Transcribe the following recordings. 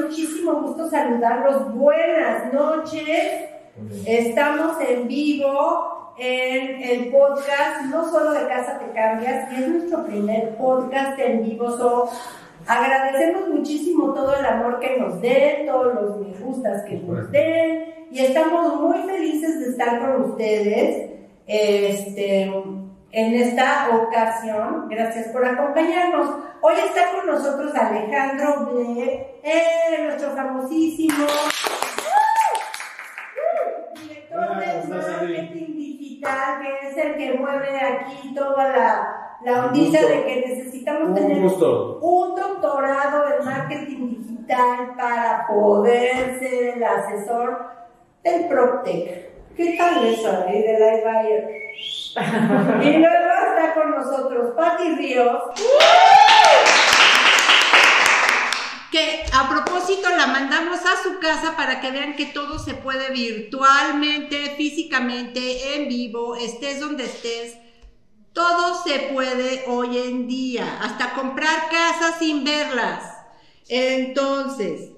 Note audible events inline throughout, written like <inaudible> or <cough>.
muchísimo gusto saludarlos. Buenas noches. Estamos en vivo en el podcast, no solo de Casa Te Cambias, que es nuestro primer podcast en vivo. So, agradecemos muchísimo todo el amor que nos den, todos los me gustas que nos den, y estamos muy felices de estar con ustedes. Este, en esta ocasión. Gracias por acompañarnos. Hoy está con nosotros Alejandro Ble, eh, nuestro famosísimo director de marketing digital, que es el que mueve aquí toda la, la ondita de que necesitamos tener un doctorado en marketing digital para poder ser el asesor del PropTech. ¿Qué tal eso ahí de la Bayer? Y luego está con nosotros Patti Ríos. Que a propósito la mandamos a su casa para que vean que todo se puede virtualmente, físicamente, en vivo, estés donde estés. Todo se puede hoy en día, hasta comprar casas sin verlas. Entonces,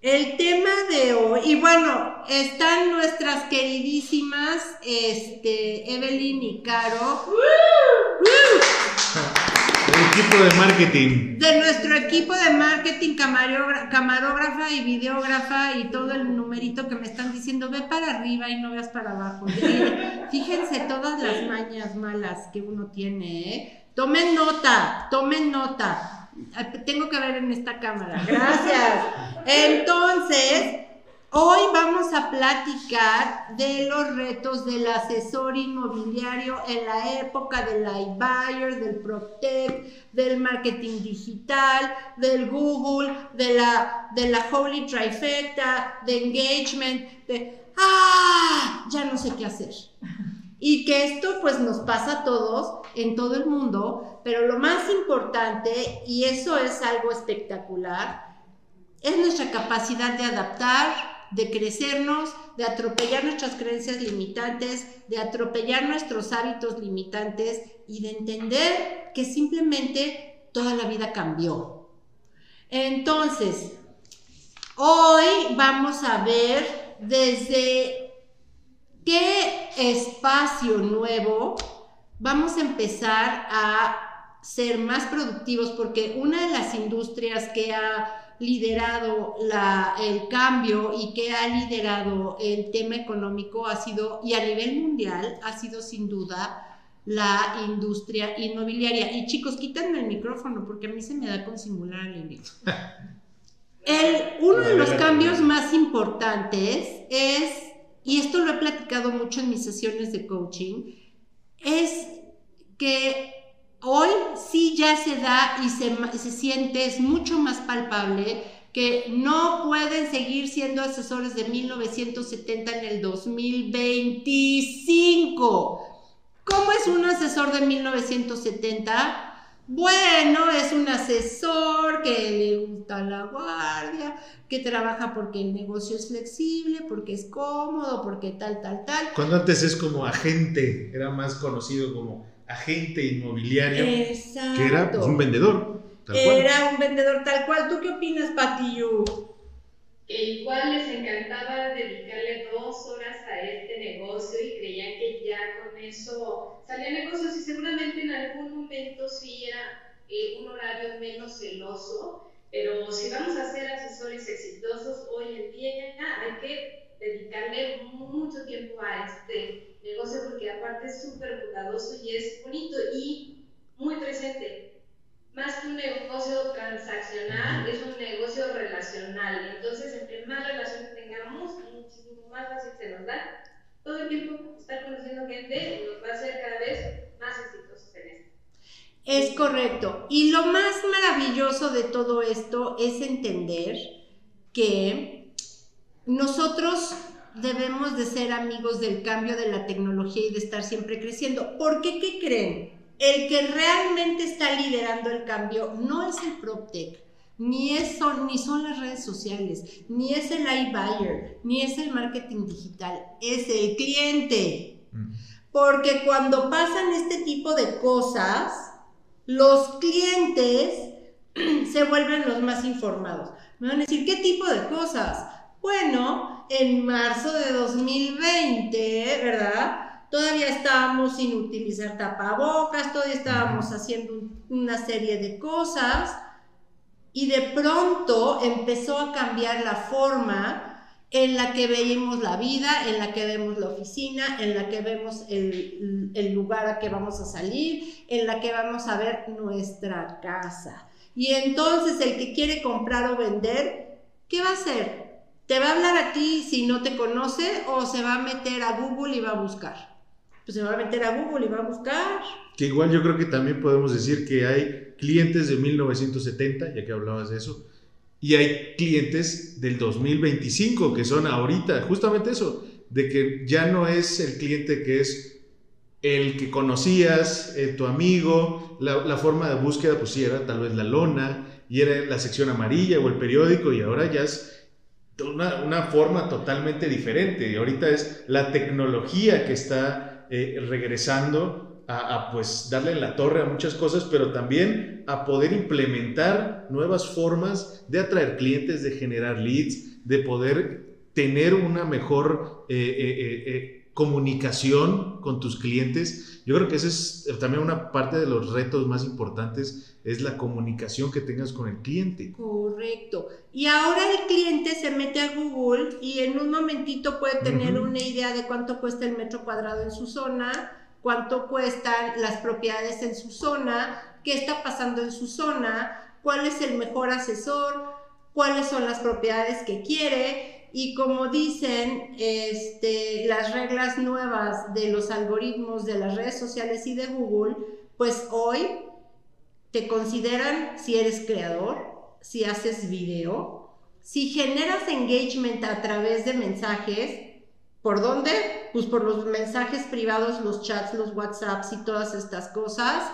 el tema de hoy, y bueno, están nuestras queridísimas este, Evelyn y Caro. El equipo de marketing. De nuestro equipo de marketing, camarógrafa y videógrafa y todo el numerito que me están diciendo, ve para arriba y no veas para abajo. Fíjense todas las mañas malas que uno tiene, ¿eh? Tomen nota, tomen nota. Tengo que ver en esta cámara. Gracias. Entonces, hoy vamos a platicar de los retos del asesor inmobiliario en la época del iBuyer, del PropTech, del marketing digital, del Google, de la, de la Holy Trifecta, de engagement, de... ¡Ah! Ya no sé qué hacer. Y que esto pues nos pasa a todos en todo el mundo, pero lo más importante, y eso es algo espectacular, es nuestra capacidad de adaptar, de crecernos, de atropellar nuestras creencias limitantes, de atropellar nuestros hábitos limitantes y de entender que simplemente toda la vida cambió. Entonces, hoy vamos a ver desde espacio nuevo vamos a empezar a ser más productivos porque una de las industrias que ha liderado el cambio y que ha liderado el tema económico ha sido, y a nivel mundial, ha sido sin duda la industria inmobiliaria. Y chicos, quítenme el micrófono porque a mí se me da con simular alegría. <laughs> El, uno de los cambios más importantes es y esto lo he platicado mucho en mis sesiones de coaching, es que hoy sí ya se da y se, se siente, es mucho más palpable que no pueden seguir siendo asesores de 1970 en el 2025. ¿Cómo es un asesor de 1970? Bueno, es un asesor que le gusta la guardia, que trabaja porque el negocio es flexible, porque es cómodo, porque tal, tal, tal. Cuando antes es como agente, era más conocido como agente inmobiliario, Exacto. que era pues, un vendedor. Tal cual. Era un vendedor tal cual. ¿Tú qué opinas, Patillo? Que igual les encantaba dedicarle dos horas a este negocio y creían que ya con eso salían negocios y seguramente en algún momento sí era eh, un horario menos celoso pero si vamos a ser asesores exitosos hoy en día, hay que dedicarle mucho tiempo a este negocio porque aparte es súper cuidadoso y es bonito y muy presente. Más que un negocio transaccional, es un negocio relacional. Entonces, entre más relaciones tengamos, muchísimo más fácil se nos da. Todo el tiempo estar conociendo gente nos va a hacer cada vez más exitosos en esto. Es correcto. Y lo más maravilloso de todo esto es entender que nosotros debemos de ser amigos del cambio de la tecnología y de estar siempre creciendo. ¿Por qué? ¿Qué creen? El que realmente está liderando el cambio no es el PropTech, ni, son, ni son las redes sociales, ni es el iBuyer, ni es el marketing digital, es el cliente. Mm. Porque cuando pasan este tipo de cosas, los clientes <clears throat> se vuelven los más informados. Me van a decir, ¿qué tipo de cosas? Bueno, en marzo de 2020, ¿verdad? Todavía estábamos sin utilizar tapabocas, todavía estábamos haciendo una serie de cosas y de pronto empezó a cambiar la forma en la que veíamos la vida, en la que vemos la oficina, en la que vemos el, el, lugar a que vamos a salir, en la que vamos a ver nuestra casa. Y entonces el que quiere comprar o vender, ¿qué va a hacer? ¿Te va a hablar a ti si no te conoce o se va a meter a Google y va a buscar? Pues se va a meter a Google y va a buscar. Que igual yo creo que también podemos decir que hay clientes de 1970, ya que hablabas de eso, y hay clientes del 2025 que son ahorita, justamente eso, de que ya no es el cliente que es el que conocías, eh, tu amigo, la, forma de búsqueda, pues sí, era tal vez la lona, y era la sección amarilla o el periódico, y ahora ya es una, una forma totalmente diferente. Y ahorita es la tecnología que está eh, regresando a, pues darle la torre a muchas cosas, pero también a poder implementar nuevas formas de atraer clientes, de generar leads, de poder tener una mejor eh, eh, comunicación con tus clientes. Yo creo que esa es también una parte de los retos más importantes, es la comunicación que tengas con el cliente. Correcto. Y ahora el cliente se mete a Google y en un momentito puede tener una idea de cuánto cuesta el metro cuadrado en su zona cuánto cuestan las propiedades en su zona, qué está pasando en su zona, cuál es el mejor asesor, cuáles son las propiedades que quiere y como dicen este, las reglas nuevas de los algoritmos de las redes sociales y de Google, pues hoy te consideran si eres creador, si haces video, si generas engagement a través de mensajes, ¿Por dónde? Pues por los mensajes privados, los chats, los WhatsApps y todas estas cosas.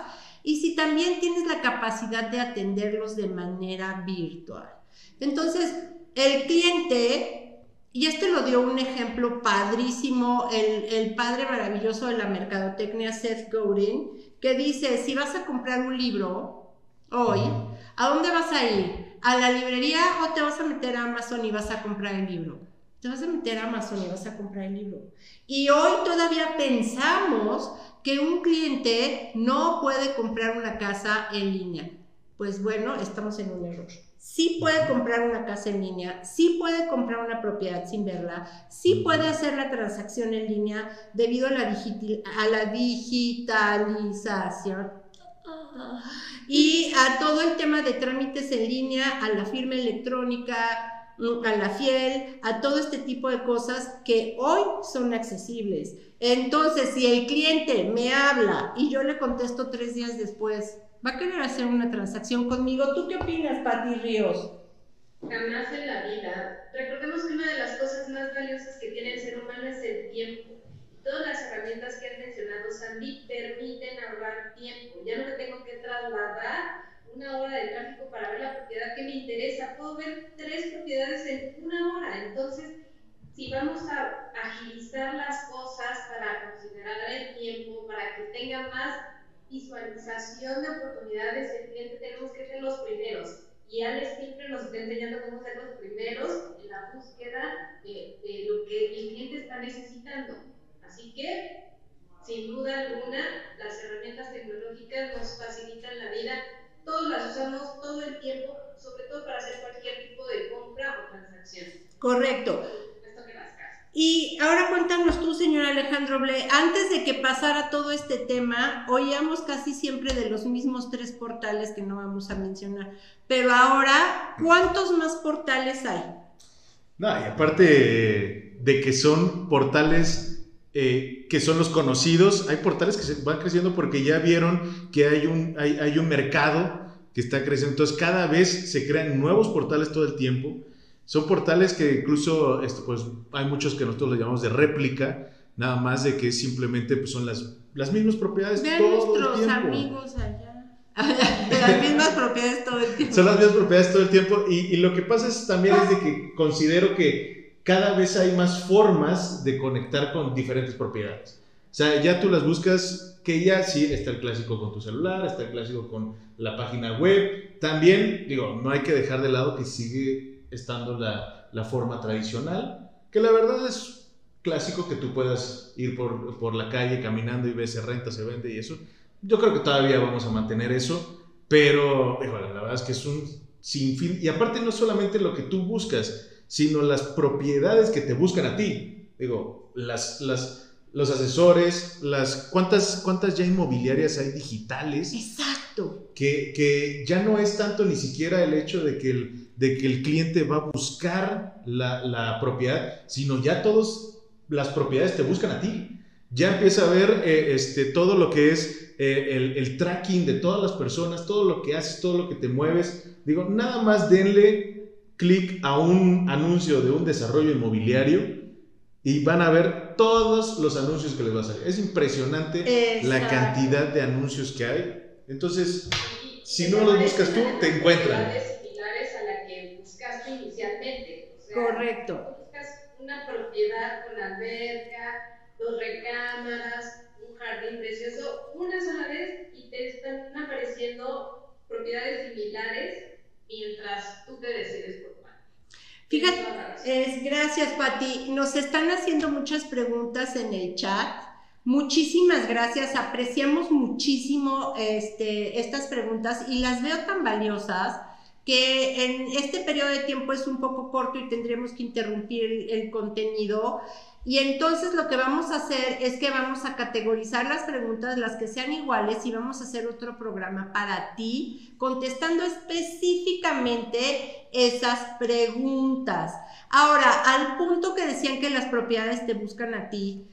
Y si también tienes la capacidad de atenderlos de manera virtual. Entonces, el cliente, y este lo dio un ejemplo padrísimo, el, el padre maravilloso de la mercadotecnia, Seth Godin, que dice, si vas a comprar un libro hoy, ¿a dónde vas a ir? ¿A la librería o te vas a meter a Amazon y vas a comprar el libro? te vas a meter a Amazon y vas a comprar el libro. Y hoy todavía pensamos que un cliente no puede comprar una casa en línea. Pues bueno, estamos en un error. Sí puede comprar una casa en línea, sí puede comprar una propiedad sin verla, sí puede hacer la transacción en línea debido a la, a la digitalización y a todo el tema de trámites en línea, a la firma electrónica, a la fiel, a todo este tipo de cosas que hoy son accesibles. Entonces, si el cliente me habla y yo le contesto tres días después, va a querer hacer una transacción conmigo. ¿Tú qué opinas, Pati Ríos? Jamás en la vida. Recordemos que una de las cosas más valiosas que tiene el ser humano es el tiempo. Todas las herramientas que han mencionado Sandy permiten ahorrar tiempo. Ya no me tengo que trasladar una hora de tráfico para ver la propiedad que me interesa. Puedo ver tres propiedades en una hora. Entonces, si vamos a agilizar las cosas para considerar el tiempo, para que tenga más visualización de oportunidades el cliente, tenemos que ser los primeros. Y Alex siempre nos está enseñando cómo ser los primeros en la búsqueda de, de lo que el cliente está necesitando. Así que, sin duda alguna, las herramientas tecnológicas nos facilitan la vida todos las usamos todo el tiempo, sobre todo para hacer cualquier tipo de compra o transacción. Correcto. Y ahora cuéntanos tú, señor Alejandro Ble, antes de que pasara todo este tema, oíamos casi siempre de los mismos tres portales que no vamos a mencionar, pero ahora, ¿cuántos más portales hay? No, y aparte de que son portales eh, que son los conocidos. Hay portales que se van creciendo porque ya vieron que hay un, hay, hay un mercado que está creciendo. Entonces cada vez se crean nuevos portales todo el tiempo. Son portales que incluso, esto, pues hay muchos que nosotros le llamamos de réplica, nada más de que simplemente pues, son las, las mismas propiedades Vean todo nuestros el tiempo. amigos allá. <laughs> las mismas propiedades todo el tiempo. Son las mismas propiedades todo el tiempo. Y, y lo que pasa es también es de que considero que cada vez hay más formas de conectar con diferentes propiedades. O sea, ya tú las buscas, que ya sí está el clásico con tu celular, está el clásico con la página web. También, digo, no hay que dejar de lado que sigue estando la, la forma tradicional, que la verdad es clásico que tú puedas ir por, por la calle caminando y ves se renta, se vende y eso. Yo creo que todavía vamos a mantener eso, pero la verdad es que es un sinfín. Y aparte no solamente lo que tú buscas, sino las propiedades que te buscan a ti. Digo, las, las, los asesores, las cuántas, cuántas ya inmobiliarias hay digitales. Exacto. Que, que ya no es tanto ni siquiera el hecho de que el, de que el cliente va a buscar la, la propiedad, sino ya todas las propiedades te buscan a ti. Ya empieza a ver eh, este, todo lo que es eh, el, el, tracking de todas las personas, todo lo que haces, todo lo que te mueves. Digo, nada más denle clic a un anuncio de un desarrollo inmobiliario y van a ver todos los anuncios que les va a salir. Es impresionante la cantidad de anuncios que hay. Entonces, si no los buscas tú, te encuentran. similares a la que buscaste Correcto. Buscas una propiedad con alberca, dos recámaras, un jardín precioso, una sola vez y te están apareciendo propiedades similares mientras tú te decides por cuál. Fíjate, es, gracias Pati. Nos están haciendo muchas preguntas en el chat. Muchísimas gracias, apreciamos muchísimo este, estas preguntas y las veo tan valiosas que en este periodo de tiempo es un poco corto y tendremos que interrumpir el contenido. Y entonces lo que vamos a hacer es que vamos a categorizar las preguntas, las que sean iguales, y vamos a hacer otro programa para ti, contestando específicamente esas preguntas. Ahora, al punto que decían que las propiedades te buscan a ti,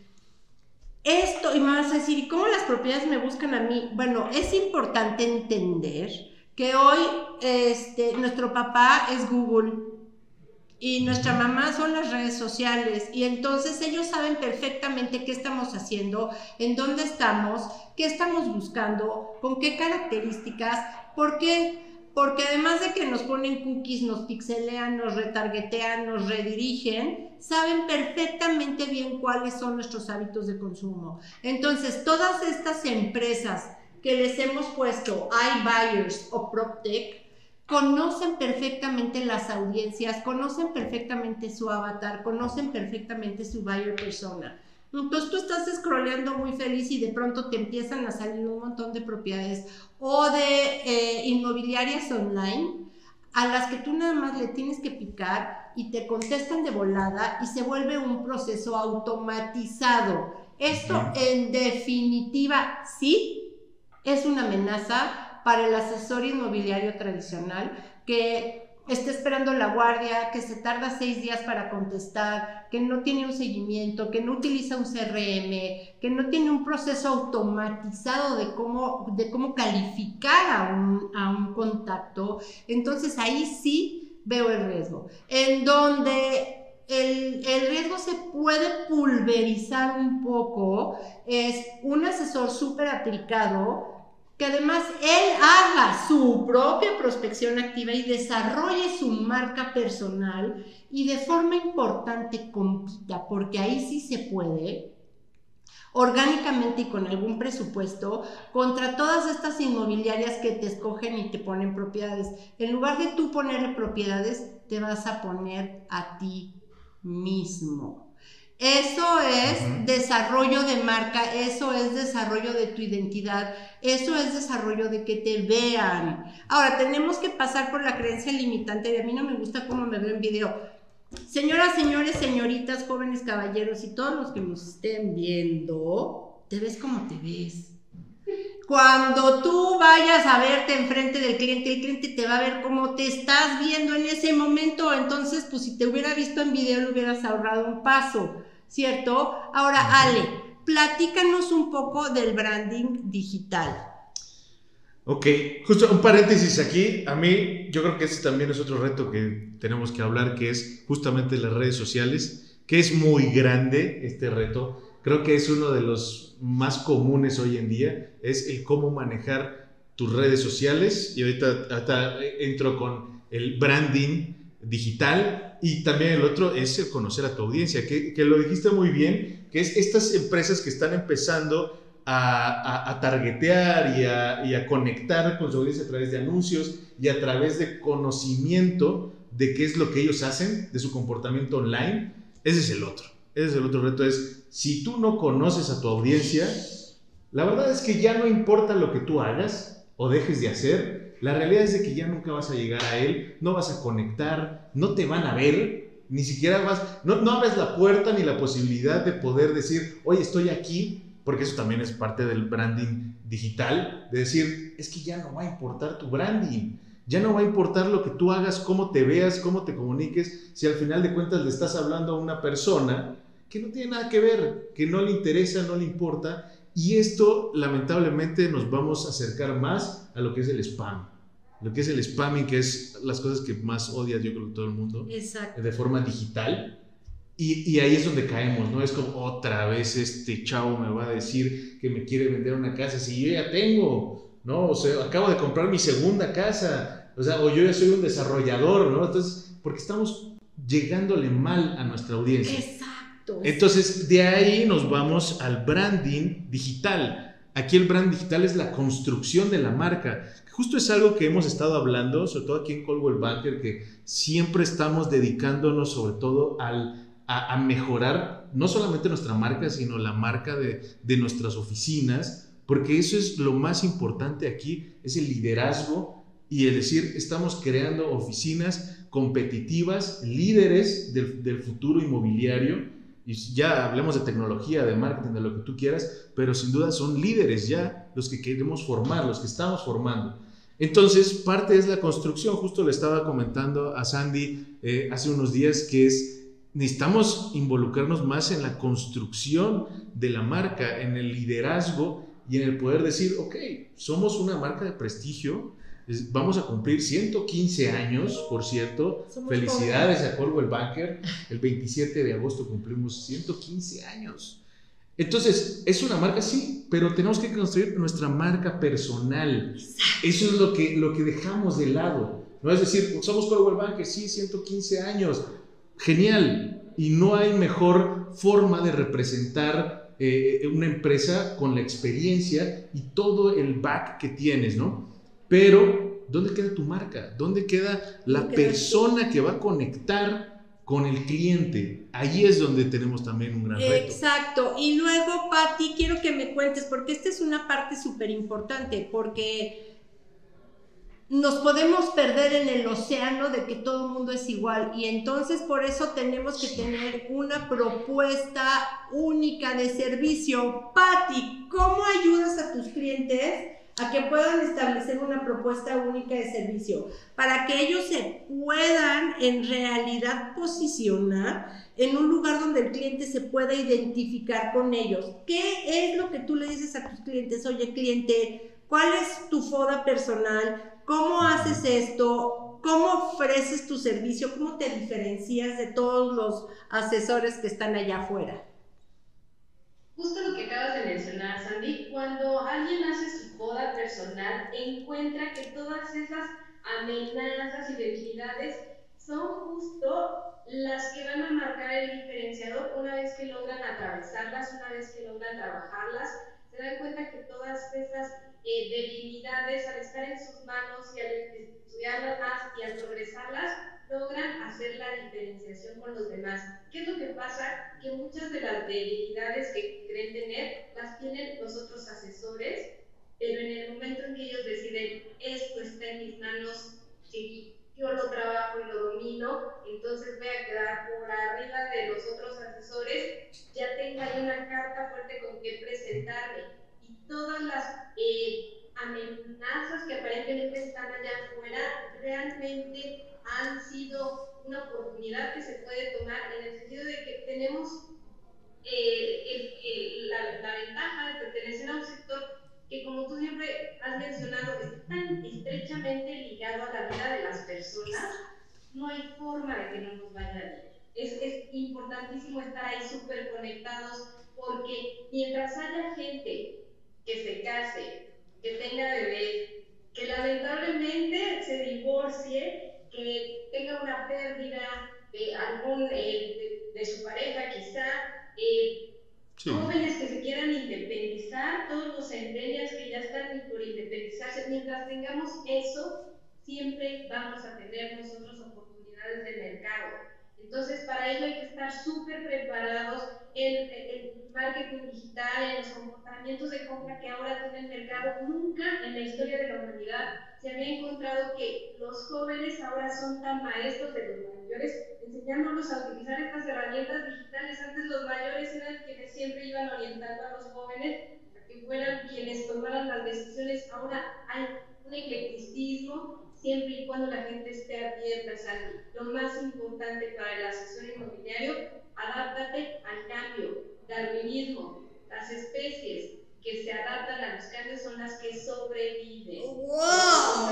esto, y me vas a decir, ¿y cómo las propiedades me buscan a mí? Bueno, es importante entender que hoy este, nuestro papá es Google y nuestra mamá son las redes sociales y entonces ellos saben perfectamente qué estamos haciendo, en dónde estamos, qué estamos buscando, con qué características, por qué. Porque además de que nos ponen cookies, nos pixelean, nos retargetean, nos redirigen, saben perfectamente bien cuáles son nuestros hábitos de consumo. Entonces, todas estas empresas que les hemos puesto iBuyers o PropTech, conocen perfectamente las audiencias, conocen perfectamente su avatar, conocen perfectamente su buyer persona. Entonces tú estás scrolleando muy feliz y de pronto te empiezan a salir un montón de propiedades o de eh, inmobiliarias online a las que tú nada más le tienes que picar y te contestan de volada y se vuelve un proceso automatizado. Esto en definitiva sí es una amenaza para el asesor inmobiliario tradicional que está esperando la guardia, que se tarda seis días para contestar, que no tiene un seguimiento, que no utiliza un CRM, que no tiene un proceso automatizado de cómo, de cómo calificar a un, a un contacto, entonces ahí sí veo el riesgo. En donde el, riesgo se puede pulverizar un poco, es un asesor súper aplicado que además él haga su propia prospección activa y desarrolle su marca personal y de forma importante compita, porque ahí sí se puede, orgánicamente y con algún presupuesto, contra todas estas inmobiliarias que te escogen y te ponen propiedades. En lugar de tú ponerle propiedades, te vas a poner a ti mismo. Eso es desarrollo de marca, eso es desarrollo de tu identidad, eso es desarrollo de que te vean. Ahora, tenemos que pasar por la creencia limitante de a mí no me gusta cómo me veo en video. Señoras, señores, señoritas, jóvenes, caballeros y todos los que nos estén viendo, te ves como te ves. Cuando tú vayas a verte enfrente del cliente, el cliente te va a ver cómo te estás viendo en ese momento. Entonces, pues si te hubiera visto en video, le hubieras ahorrado un paso. ¿cierto? Ahora, Ale, platícanos un poco del branding digital. Ok, justo un paréntesis aquí. A mí, yo creo que ese también es otro reto que tenemos que hablar, que es justamente las redes sociales, que es muy grande este reto. Creo que es uno de los más comunes hoy en día, es el cómo manejar tus redes sociales. Y ahorita, entro con el branding digital y también el otro es el conocer a tu audiencia, que, que lo dijiste muy bien, que es estas empresas que están empezando a, a, targetear y a, y a, conectar con su audiencia a través de anuncios y a través de conocimiento de qué es lo que ellos hacen, de su comportamiento online, ese es el otro. Ese es el otro reto, es si tú no conoces a tu audiencia, la verdad es que ya no importa lo que tú hagas o dejes de hacer, la realidad es que ya nunca vas a llegar a él, no vas a conectar, no te van a ver, ni siquiera vas, no, no abres la puerta ni la posibilidad de poder decir, oye, estoy aquí, porque eso también es parte del branding digital, de decir, es que ya no va a importar tu branding, ya no va a importar lo que tú hagas, cómo te veas, cómo te comuniques, si al final de cuentas le estás hablando a una persona que no tiene nada que ver, que no le interesa, no le importa, y esto lamentablemente nos vamos a acercar más a lo que es el spam, lo que es el spamming, que es las cosas que más odia yo creo que todo el mundo, Exacto. de forma digital. Y, y, ahí es donde caemos, ¿no? Es como otra vez este chavo me va a decir que me quiere vender una casa si yo ya tengo, ¿no? O sea, acabo de comprar mi segunda casa, o sea, o yo ya soy un desarrollador, ¿no? Entonces, porque estamos llegándole mal a nuestra audiencia. Exacto. Entonces, de ahí nos vamos al branding digital. Aquí el brand digital es la construcción de la marca. Justo es algo que hemos estado hablando, sobre todo aquí en Coldwell Banker, que siempre estamos dedicándonos sobre todo al a, mejorar no solamente nuestra marca, sino la marca de, de nuestras oficinas, porque eso es lo más importante aquí, es el liderazgo y el decir, estamos creando oficinas competitivas, líderes del, del, futuro inmobiliario, y ya hablemos de tecnología, de marketing, de lo que tú quieras, pero sin duda son líderes ya los que queremos formar, los que estamos formando. Entonces, parte es la construcción, justo le estaba comentando a Sandy eh, hace unos días, que es necesitamos involucrarnos más en la construcción de la marca, en el liderazgo y en el poder decir, ok, somos una marca de prestigio, vamos a cumplir 115 años, por cierto, somos felicidades a Coldwell Banker, el 27 de agosto cumplimos 115 años. Entonces, es una marca, sí, pero tenemos que construir nuestra marca personal. Eso es lo que, lo que dejamos de lado. No es decir, somos Coldwell Banker, sí, 115 años, genial. Y no hay mejor forma de representar eh, una empresa con la experiencia y todo el back que tienes, ¿no? Pero, ¿dónde queda tu marca? ¿Dónde queda la persona que va a conectar con el cliente? Ahí es donde tenemos también un gran reto. Exacto. Y luego, Patti, quiero que me cuentes, porque esta es una parte súper importante, porque nos podemos perder en el océano de que todo el mundo es igual y entonces por eso tenemos que tener una propuesta única de servicio. Patti, ¿cómo ayudas a tus clientes a que puedan establecer una propuesta única de servicio para que ellos se puedan en realidad posicionar en un lugar donde el cliente se pueda identificar con ellos? ¿Qué es lo que tú le dices a tus clientes? Oye, cliente, ¿cuál es tu foda personal? ¿Cómo haces esto? ¿Cómo ofreces tu servicio? ¿Cómo te diferencias de todos los asesores que están allá afuera? Justo lo que acabas de mencionar, Sandy, cuando alguien hace boda personal, encuentra que todas esas amenazas y debilidades son justo las que van a marcar el diferenciador una vez que logran atravesarlas, una vez que logran trabajarlas, se dan cuenta que todas esas eh, debilidades, al estar en sus manos y al estudiarlas más y al progresarlas, logran hacer la diferenciación con los demás. ¿Qué es lo que pasa? Que muchas de las debilidades que creen tener las tienen los otros asesores, pero en el momento en que ellos deciden, esto está en mis manos, yo lo trabajo y lo domino, entonces voy a quedar por arriba de los otros asesores, ya tengo ahí una carta fuerte con que presentarme todas las eh, amenazas que aparentemente están allá afuera realmente han sido una oportunidad que se puede tomar en el sentido de que tenemos eh, la, ventaja de pertenecer a un sector que como tú siempre has mencionado está tan estrechamente ligado a la vida de las personas, no hay forma de que no nos vaya bien. Es, es importantísimo estar ahí súper conectados porque mientras haya gente que se case, que tenga bebés, que lamentablemente se divorcie, que tenga una pérdida de algún, eh, de, su pareja quizá, eh, jóvenes que se quieran independizar, todos los centenias que ya están por independizarse, mientras tengamos eso, siempre vamos a tener nosotros oportunidades de mercado. Entonces, para ello hay que estar súper preparados en el marketing digital, en los comportamientos de compra que ahora tiene el mercado. Nunca en la historia de la humanidad se había encontrado que los jóvenes ahora son tan maestros de los mayores, enseñándolos a utilizar estas herramientas digitales. Antes los mayores eran quienes siempre iban orientando a los jóvenes a que fueran quienes tomaran las decisiones. Ahora hay un eclecticismo siempre y cuando la gente esté abierta. O lo más importante para el asesor inmobiliario, adáptate al cambio, darwinismo, las especies que se adaptan a los cambios son las que sobreviven. ¡Wow!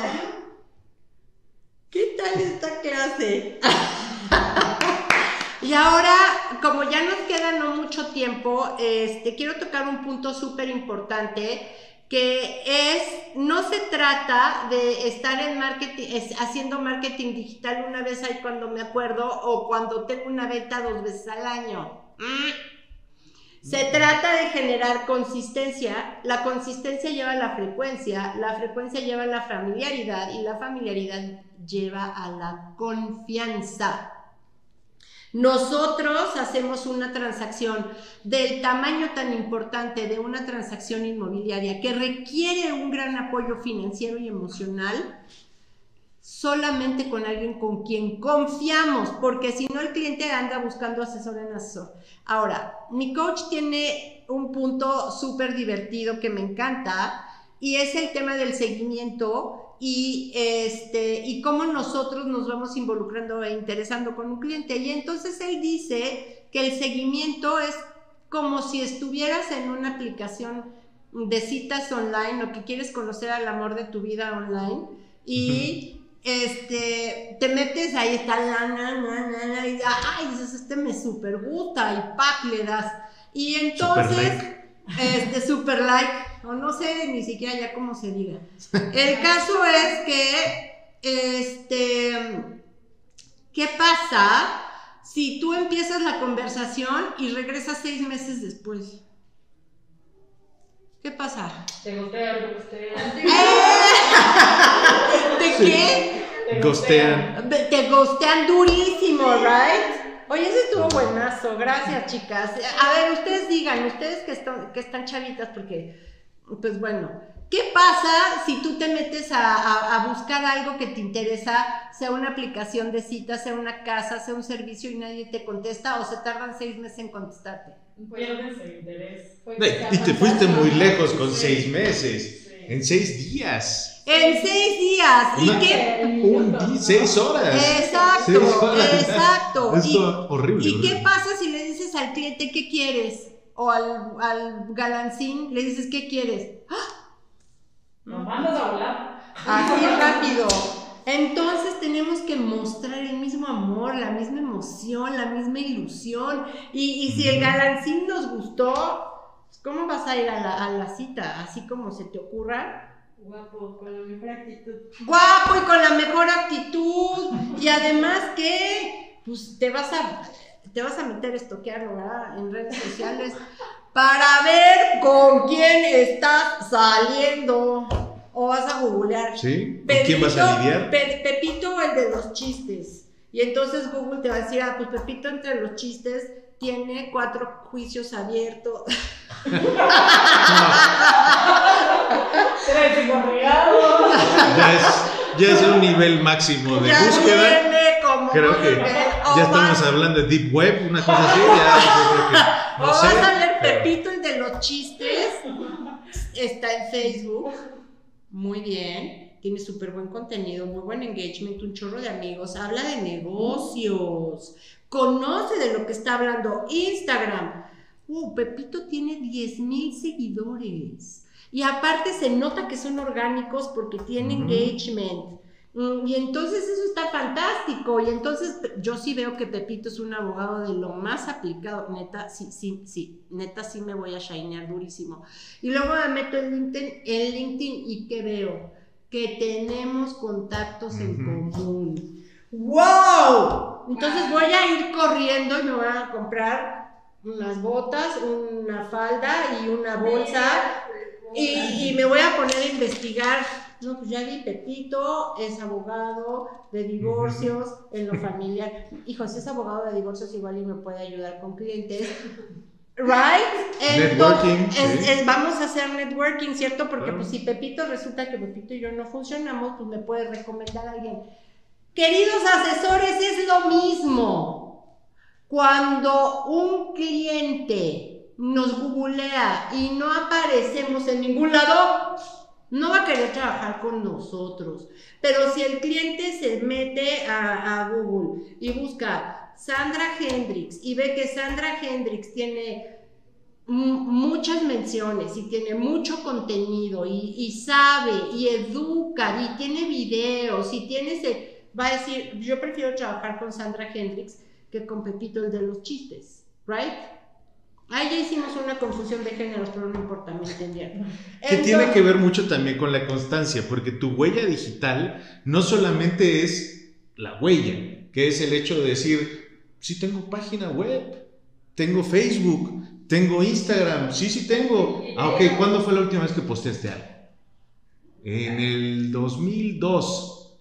¿Qué tal esta clase? <laughs> y ahora, como ya nos queda no mucho tiempo, este, quiero tocar un punto súper importante que es, no se trata de estar en marketing, haciendo marketing digital una vez ahí cuando me acuerdo o cuando tengo una beta dos veces al año. Mm. Se trata de generar consistencia. La consistencia lleva a la frecuencia, la frecuencia lleva a la familiaridad y la familiaridad lleva a la confianza. Nosotros hacemos una transacción del tamaño tan importante de una transacción inmobiliaria que requiere un gran apoyo financiero y emocional solamente con alguien con quien confiamos, porque si no el cliente anda buscando asesor en asesor. Ahora, mi coach tiene un punto súper divertido que me encanta y es el tema del seguimiento y, este, y cómo nosotros nos vamos involucrando e interesando con un cliente. Y entonces él dice que el seguimiento es como si estuvieras en una aplicación de citas online o que quieres conocer al amor de tu vida online y este, te metes ahí, está la, na, y ay, dices, este me super gusta y pack le das. Y entonces, este, super like o no sé ni siquiera ya cómo se diga. El caso es que, este, ¿qué pasa si tú empiezas la conversación y regresas seis meses después? ¿Qué pasa? Te gostean, te <laughs> ¿De qué? Te gostean. Te gostean durísimo, ¿right? Oye, ese estuvo buenazo, gracias chicas. A ver, ustedes digan, ustedes que están, que están chavitas, porque pues bueno, ¿qué pasa si tú te metes a, buscar algo que te interesa, sea una aplicación de citas, sea una casa, sea un servicio y nadie te contesta o se tardan seis meses en contestarte? Pierdes el interés. Y te fuiste muy lejos con seis meses. En seis días. En seis días. ¿Y qué? Un, seis horas. Exacto, exacto. Es horrible. ¿Y qué pasa si le dices al cliente qué quieres? O al, al galancín le dices, ¿qué quieres? ¡Ah! Nos mandas a volar. Así rápido. Entonces tenemos que mostrar el mismo amor, la misma emoción, la misma ilusión. Y, y si el galancín nos gustó, pues, ¿cómo vas a ir a la, a la cita? Así como se te ocurra. Guapo, con la mejor actitud. Guapo y con la mejor actitud. Y además que, pues te vas a te vas a meter a estoquearlo, ¿verdad? En redes sociales <laughs> para ver con quién estás saliendo. O vas a googlear. ¿Sí? ¿Con quién vas a lidiar? Pepito, el de los chistes. Y entonces Google te va a decir, ah, pues Pepito entre los chistes tiene cuatro juicios abiertos. <laughs> Tres ya es, ya es un nivel máximo de búsqueda. Creo que ya estamos hablando de Deep Web, una cosa así. Ya, <laughs> vas a ver Pepito, el de los chistes. Está en Facebook. Muy bien. Tiene súper buen contenido, muy buen engagement, un chorro de amigos. Habla de negocios. Conoce de lo que está hablando. Instagram. Uh, Pepito tiene 10 mil seguidores. Y aparte se nota que son orgánicos porque tiene engagement. Mm, y entonces eso está fantástico. Y entonces yo sí veo que Pepito es un abogado de lo más aplicado. Neta, sí, sí, sí. Neta, sí me voy a shinear durísimo. Y luego me meto en LinkedIn, en LinkedIn y ¿qué veo? Que tenemos contactos en común. ¡Wow! Entonces voy a ir corriendo y me voy a comprar unas botas, una falda y una bolsa y, y me voy a poner a investigar. No, pues ya vi, Pepito es abogado de divorcios en lo familiar. Hijo, si es abogado de divorcios, igual y me puede ayudar con clientes. Right? Networking, Entonces, es- sí. es- vamos a hacer networking, ¿cierto? Porque Claro. pues si Pepito resulta que Pepito y yo no funcionamos, pues me puede recomendar a alguien. Queridos asesores, es lo mismo. Cuando un cliente nos googlea y no aparecemos en ningún lado, no va a querer trabajar con nosotros. Pero si el cliente se mete a, Google y busca Sandra Hendrix y ve que Sandra Hendrix tiene mu- muchas menciones y tiene mucho contenido y, y sabe y educa y tiene videos y tiene ese, va a decir, yo prefiero trabajar con Sandra Hendrix que con Pepito el de los chistes, ¿right? Ahí ya hicimos una confusión de géneros, pero no importa, me entendieron. <laughs> Que tiene que ver mucho también con la constancia, porque tu huella digital no solamente es la huella, que es el hecho de decir, sí tengo página web, tengo Facebook, tengo Instagram, sí, sí tengo. Ah, ok, ¿cuándo fue la última vez que posteaste algo? En el 2002.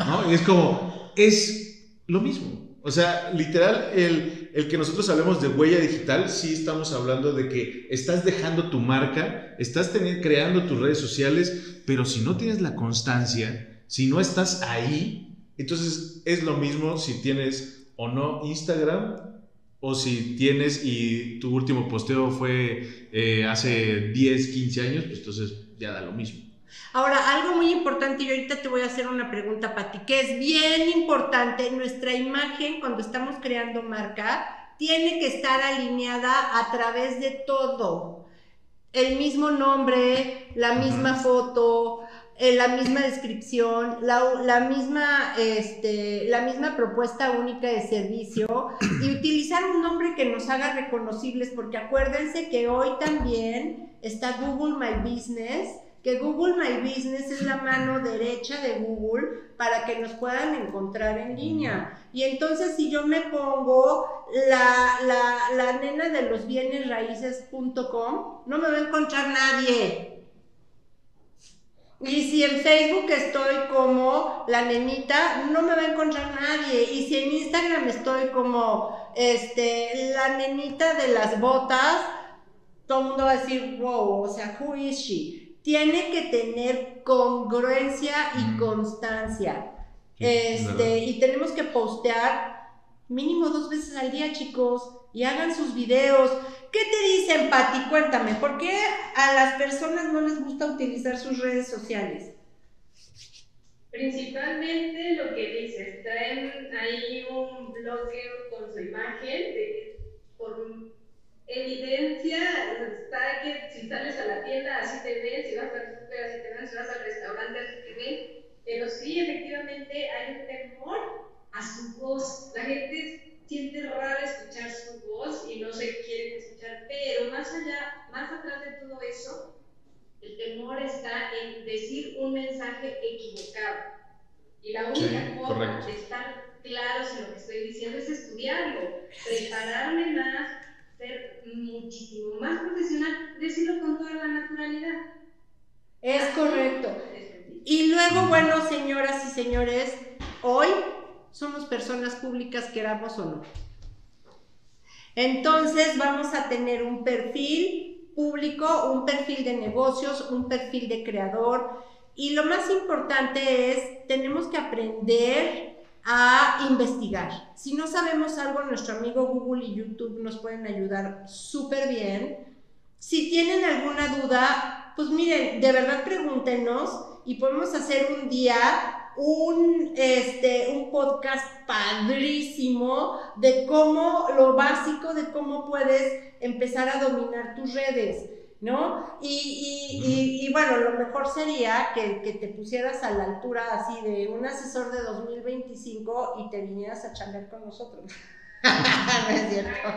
¿No? Y es como, es lo mismo. O sea, literal, el, el que nosotros hablemos de huella digital, sí estamos hablando de que estás dejando tu marca, estás teni- creando tus redes sociales, pero si no tienes la constancia, si no estás ahí, entonces es lo mismo si tienes o no Instagram o si tienes y tu último posteo fue eh, hace 10, 15 años, pues entonces ya da lo mismo. Ahora, algo muy importante, y ahorita te voy a hacer una pregunta, Pati, que es bien importante, nuestra imagen cuando estamos creando marca tiene que estar alineada a través de todo. El mismo nombre, la misma foto, eh, la misma descripción, la, la misma, este, la misma propuesta única de servicio y <clears throat> utilizar un nombre que nos haga reconocibles, porque acuérdense que hoy también está Google My Business, que Google My Business es la mano derecha de Google para que nos puedan encontrar en línea. Y entonces si yo me pongo la, la, la nena de los bienes raíces.com, no me va a encontrar nadie. Y si en Facebook estoy como la nenita, no me va a encontrar nadie. Y si en Instagram estoy como este, la nenita de las botas, todo el mundo va a decir, wow, o sea, who is she? Tiene que tener congruencia y Mm. constancia. Sí, Este, y tenemos que postear mínimo dos veces al día, chicos, y hagan sus videos. ¿Qué te dicen, Pati? Cuéntame, ¿por qué a las personas no les gusta utilizar sus redes sociales? Principalmente lo que dices, traen ahí un bloque con su imagen, de, por evidencia está que si sales a la tienda así te ven, si vas al súper así te ven, si vas al restaurante así te ven, pero sí efectivamente hay un temor a su voz, la gente siente raro escuchar su voz y no se quiere escuchar, pero más allá, más atrás de todo eso, el temor está en decir un mensaje equivocado. Y la única Sí, forma correcto. de estar claros en lo que estoy diciendo es estudiarlo, prepararme más, ser muchísimo más profesional, decirlo con toda la naturalidad. Es Así correcto. Y luego, bueno, señoras y señores, hoy somos personas públicas, queramos o no. Entonces vamos a tener un perfil público, un perfil de negocios, un perfil de creador. Y lo más importante es, tenemos que aprender a investigar. Si no sabemos algo, nuestro amigo Google y YouTube nos pueden ayudar súper bien. Si tienen alguna duda, pues miren, de verdad pregúntenos y podemos hacer un día un, este, un podcast padrísimo de cómo, lo básico de cómo puedes empezar a dominar tus redes, ¿no? Y, y, bueno, lo mejor sería que, que, te pusieras a la altura así de un asesor de 2025 y te vinieras a chambear con nosotros. <laughs> no es cierto.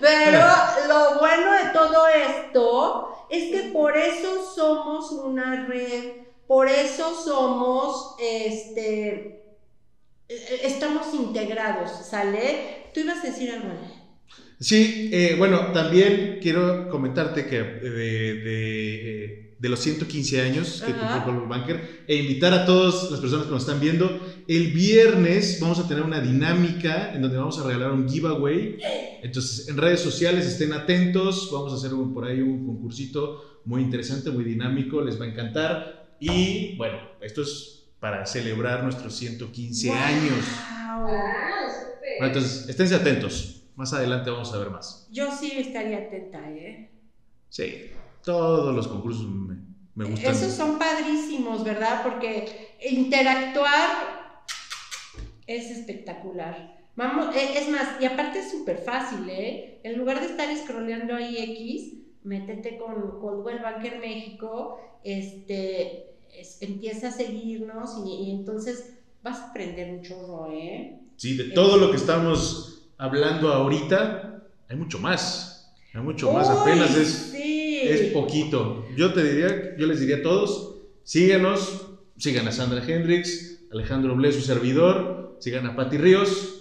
Pero lo bueno de todo esto es que por eso somos una red, por eso somos este eh, estamos integrados, ¿sale? Tú ibas a decir algo? Sí, eh, bueno, también quiero comentarte que eh, de, de, eh, de los 115 años que cumplió Coldwell Banker e invitar a todas las personas que nos están viendo, el viernes vamos a tener una dinámica en donde vamos a regalar un giveaway. Entonces, en redes sociales estén atentos, vamos a hacer un- por ahí un concursito muy interesante, muy dinámico, les va a encantar. Y bueno, esto es para celebrar nuestros 115 años. Wow. Ah. Bueno, entonces, esténse atentos. Más adelante vamos a ver más. Yo sí estaría atenta, ¿eh? Sí, todos los concursos me, me gustan. Esos son padrísimos, ¿verdad? Porque interactuar es espectacular. Vamos, eh, es más, y aparte es súper fácil, ¿eh? En lugar de estar scrolleando ahí X, métete con Coldwell Banker México, este, es- empieza a seguirnos y, y entonces vas a aprender un chorro, ¿eh? Sí, de todo lo que estamos hablando ahorita, hay mucho más. Hay mucho más. Uy, Apenas es, sí. es poquito. Yo te diría, yo les diría a todos, síganos, sigan a Sandra Hendrix, Alejandro Ble, su servidor, sigan a Patti Ríos,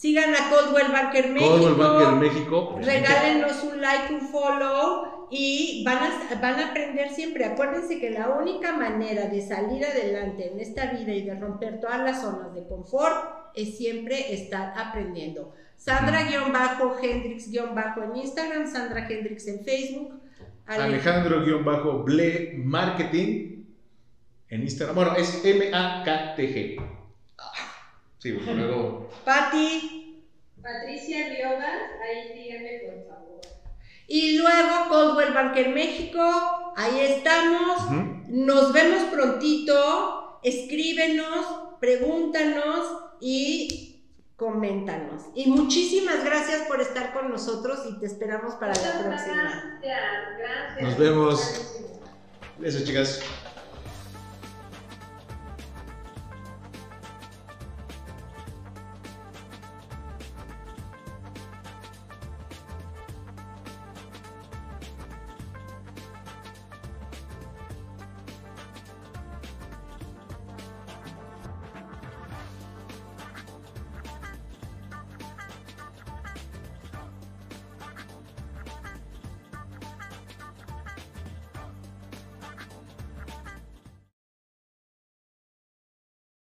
Sigan a Coldwell Banker México. Coldwell Banker México. Regálenos un like, un follow y van a, van a aprender siempre. Acuérdense que la única manera de salir adelante en esta vida y de romper todas las zonas de confort es siempre estar aprendiendo. Sandra-Hendrix- en Instagram, Sandra Hendrix en Facebook. Ale- Alejandro-Ble Marketing en Instagram. Bueno, es M-A-K-T-G. Sí, luego. Patti. Patricia Rioba, ahí díganme por favor. Y luego Coldwell Banker México. Ahí estamos. Nos vemos prontito. Escríbenos, pregúntanos y coméntanos. Y muchísimas gracias por estar con nosotros y te esperamos para la Muchas próxima. gracias, gracias. Nos vemos. Gracias. Eso, chicas.